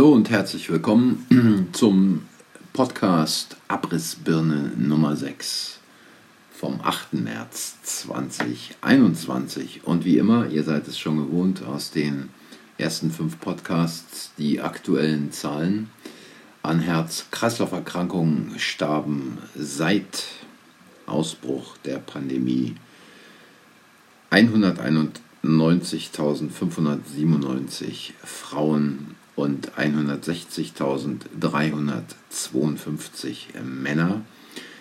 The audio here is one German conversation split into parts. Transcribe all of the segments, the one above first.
Hallo und herzlich willkommen zum Podcast Abrissbirne Nummer 6 vom 8. März 2021. Und wie immer, ihr seid es schon gewohnt aus den ersten fünf Podcasts, die aktuellen Zahlen. An Herz-Kreislauf-Erkrankungen starben seit Ausbruch der Pandemie 191.597 Frauen und 160.352 Männer.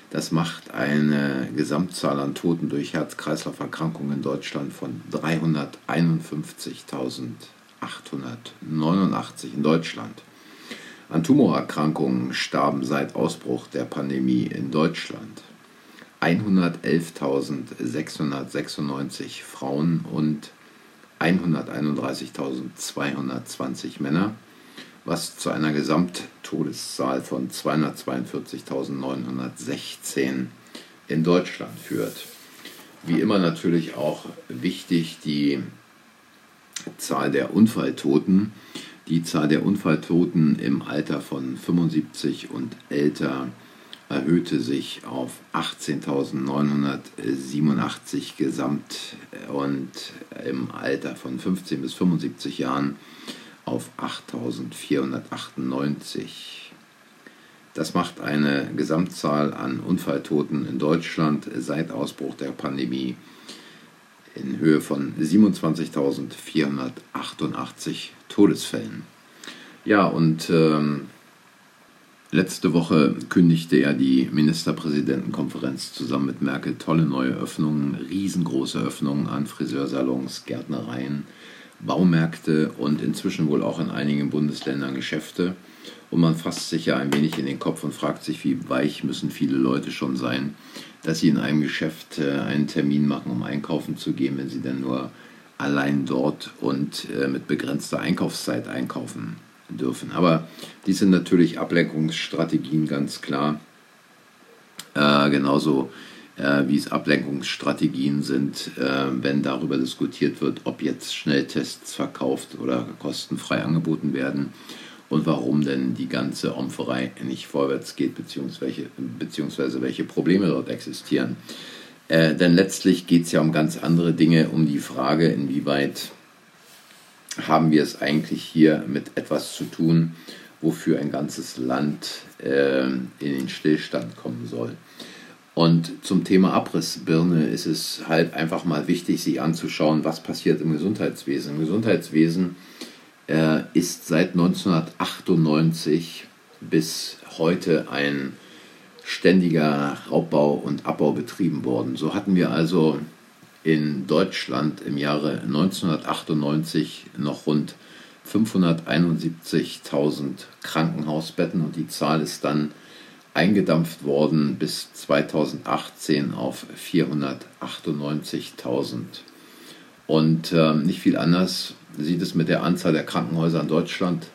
Das macht eine Gesamtzahl an Toten durch Herz-Kreislauf-Erkrankungen in Deutschland von 351.889 in Deutschland. An Tumorerkrankungen starben seit Ausbruch der Pandemie in Deutschland 111.696 Frauen und 131.220 Männer was zu einer Gesamttodeszahl von 242.916 in Deutschland führt. Wie immer natürlich auch wichtig die Zahl der Unfalltoten. Die Zahl der Unfalltoten im Alter von 75 und älter erhöhte sich auf 18.987 gesamt und im Alter von 15 bis 75 Jahren auf 8498. Das macht eine Gesamtzahl an Unfalltoten in Deutschland seit Ausbruch der Pandemie in Höhe von 27.488 Todesfällen. Ja, und ähm, letzte Woche kündigte ja die Ministerpräsidentenkonferenz zusammen mit Merkel tolle neue Öffnungen, riesengroße Öffnungen an Friseursalons, Gärtnereien, Baumärkte und inzwischen wohl auch in einigen Bundesländern Geschäfte. Und man fasst sich ja ein wenig in den Kopf und fragt sich, wie weich müssen viele Leute schon sein, dass sie in einem Geschäft äh, einen Termin machen, um einkaufen zu gehen, wenn sie denn nur allein dort und äh, mit begrenzter Einkaufszeit einkaufen dürfen. Aber dies sind natürlich Ablenkungsstrategien ganz klar. Äh, genauso äh, wie es Ablenkungsstrategien sind, äh, wenn darüber diskutiert wird, ob jetzt Schnelltests verkauft oder kostenfrei angeboten werden und warum denn die ganze Omferei nicht vorwärts geht, beziehungsweise, beziehungsweise welche Probleme dort existieren. Äh, denn letztlich geht es ja um ganz andere Dinge, um die Frage, inwieweit haben wir es eigentlich hier mit etwas zu tun, wofür ein ganzes Land in den Stillstand kommen soll. Und zum Thema Abrissbirne ist es halt einfach mal wichtig, sich anzuschauen, was passiert im Gesundheitswesen. Im Gesundheitswesen äh, ist seit 1998 bis heute ein ständiger Raubbau und Abbau betrieben worden. So hatten wir also in Deutschland im Jahre 1998 noch rund 571.000 Krankenhausbetten und die Zahl ist dann eingedampft worden bis 2018 auf 498.000. Und äh, nicht viel anders sieht es mit der Anzahl der Krankenhäuser in Deutschland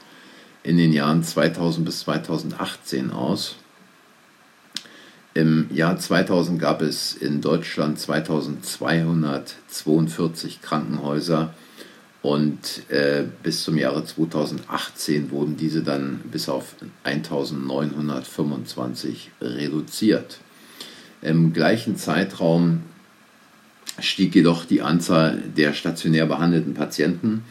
in den Jahren 2000 bis 2018 aus. Im Jahr 2000 gab es in Deutschland 2242 Krankenhäuser und äh, bis zum Jahre 2018 wurden diese dann bis auf 1925 reduziert. Im gleichen Zeitraum stieg jedoch die Anzahl der stationär behandelten Patienten.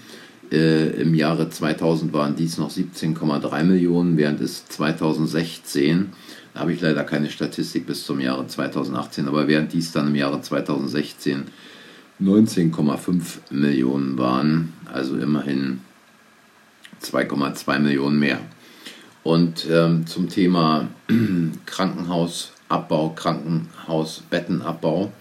Äh, Im Jahre 2000 waren dies noch 17,3 Millionen, während es 2016, da habe ich leider keine Statistik bis zum Jahre 2018, aber während dies dann im Jahre 2016 19,5 Millionen waren, also immerhin 2,2 Millionen mehr. Und ähm, zum Thema Krankenhausabbau, Krankenhausbettenabbau,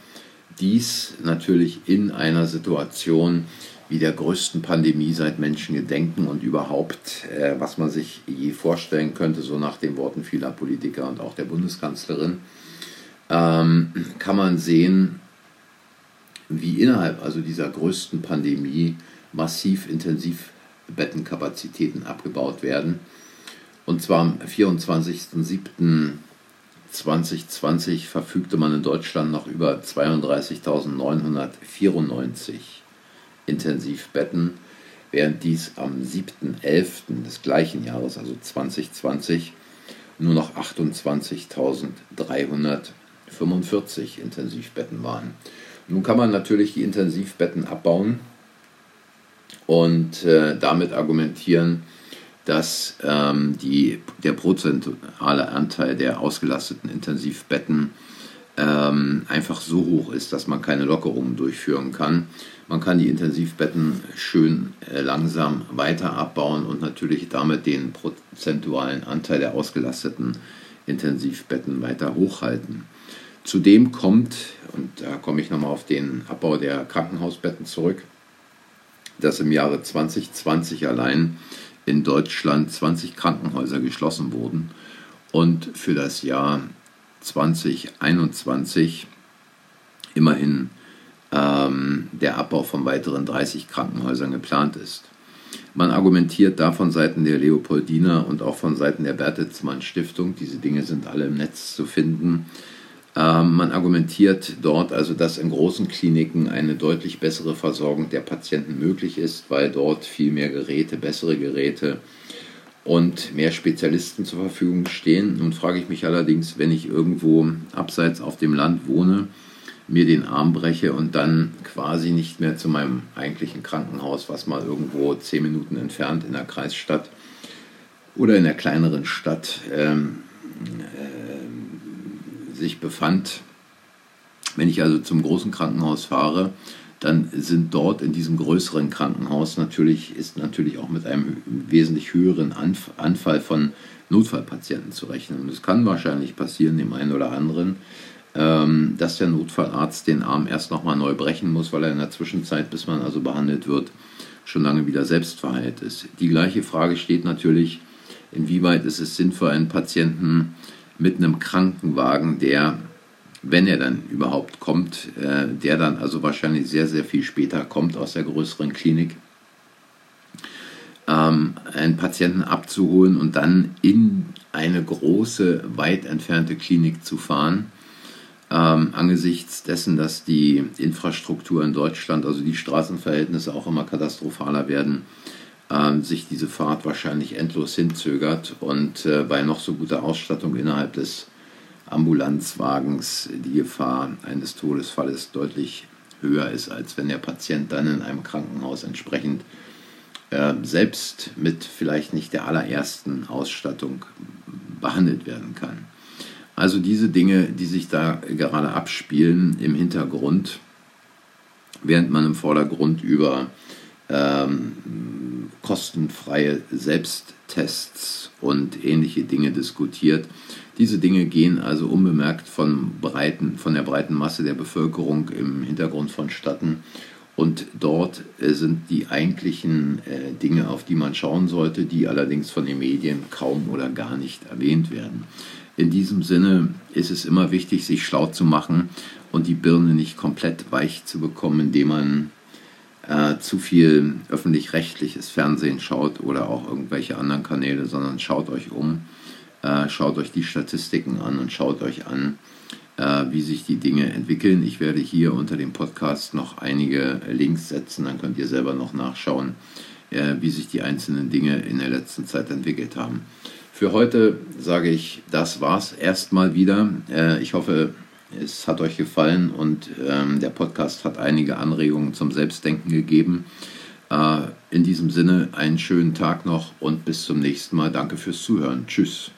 dies natürlich in einer Situation wie der größten Pandemie seit Menschengedenken und überhaupt, äh, was man sich je vorstellen könnte, so nach den Worten vieler Politiker und auch der Bundeskanzlerin, ähm, kann man sehen, wie innerhalb also dieser größten Pandemie massiv Intensivbettenkapazitäten abgebaut werden. Und zwar am 24.07.2020 verfügte man in Deutschland noch über 32.994 Intensivbetten. während dies am 7.11. des gleichen Jahres, also 2020, nur noch 28.345 Intensivbetten waren. Nun kann man natürlich die Intensivbetten abbauen und äh, damit argumentieren, dass ähm, die, der prozentuale Anteil der ausgelasteten Intensivbetten ähm, einfach so hoch ist, dass man keine Lockerungen durchführen kann. Man kann die Intensivbetten schön äh, langsam weiter abbauen und natürlich damit den prozentualen Anteil der ausgelasteten Intensivbetten weiter hochhalten. Zudem kommt, und da komme ich nochmal auf den Abbau der Krankenhausbetten zurück, dass im Jahre 2020 allein in Deutschland 20 Krankenhäuser geschlossen wurden und für das Jahr 2021 immerhin ähm, der Abbau von weiteren 30 Krankenhäusern geplant ist. Man argumentiert da von Seiten der Leopoldina und auch von Seiten der Bertelsmann Stiftung, diese Dinge sind alle im Netz zu finden, man argumentiert dort also, dass in großen Kliniken eine deutlich bessere Versorgung der Patienten möglich ist, weil dort viel mehr Geräte, bessere Geräte und mehr Spezialisten zur Verfügung stehen. Nun frage ich mich allerdings, wenn ich irgendwo abseits auf dem Land wohne, mir den Arm breche und dann quasi nicht mehr zu meinem eigentlichen Krankenhaus, was mal irgendwo zehn Minuten entfernt in der Kreisstadt oder in der kleineren Stadt ähm, äh, sich befand. Wenn ich also zum großen Krankenhaus fahre, dann sind dort in diesem größeren Krankenhaus natürlich, ist natürlich auch mit einem wesentlich höheren Anfall von Notfallpatienten zu rechnen. Und es kann wahrscheinlich passieren, dem einen oder anderen, ähm, dass der Notfallarzt den Arm erst nochmal neu brechen muss, weil er in der Zwischenzeit, bis man also behandelt wird, schon lange wieder selbst verheilt ist. Die gleiche Frage steht natürlich, inwieweit ist es sinnvoll, einen Patienten mit einem Krankenwagen, der wenn er dann überhaupt kommt, äh, der dann also wahrscheinlich sehr, sehr viel später kommt aus der größeren Klinik, ähm, einen Patienten abzuholen und dann in eine große, weit entfernte Klinik zu fahren. Ähm, angesichts dessen, dass die Infrastruktur in Deutschland, also die Straßenverhältnisse auch immer katastrophaler werden, sich diese Fahrt wahrscheinlich endlos hinzögert und äh, bei noch so guter Ausstattung innerhalb des Ambulanzwagens die Gefahr eines Todesfalles deutlich höher ist, als wenn der Patient dann in einem Krankenhaus entsprechend äh, selbst mit vielleicht nicht der allerersten Ausstattung behandelt werden kann. Also diese Dinge, die sich da gerade abspielen im Hintergrund, während man im Vordergrund über ähm, kostenfreie Selbsttests und ähnliche Dinge diskutiert, diese Dinge gehen also unbemerkt von, breiten, von der breiten Masse der Bevölkerung im Hintergrund vonstatten. Und dort äh, sind die eigentlichen äh, Dinge, auf die man schauen sollte, die allerdings von den Medien kaum oder gar nicht erwähnt werden. In diesem Sinne ist es immer wichtig, sich schlau zu machen und die Birne nicht komplett weich zu bekommen, indem man äh, zu viel öffentlich-rechtliches Fernsehen schaut oder auch irgendwelche anderen Kanäle, sondern schaut euch um äh, schaut euch die Statistiken an und schaut euch an, äh, wie sich die Dinge entwickeln. Ich werde hier unter dem Podcast noch einige Links setzen, dann könnt ihr selber noch nachschauen, äh, wie sich die einzelnen Dinge in der letzten Zeit entwickelt haben. Für heute sage ich, das war's erstmal wieder. Äh, ich hoffe, es hat euch gefallen und ähm, der Podcast hat einige Anregungen zum Selbstdenken gegeben. Äh, in diesem Sinne einen schönen Tag noch und bis zum nächsten Mal. Danke fürs Zuhören. Tschüss.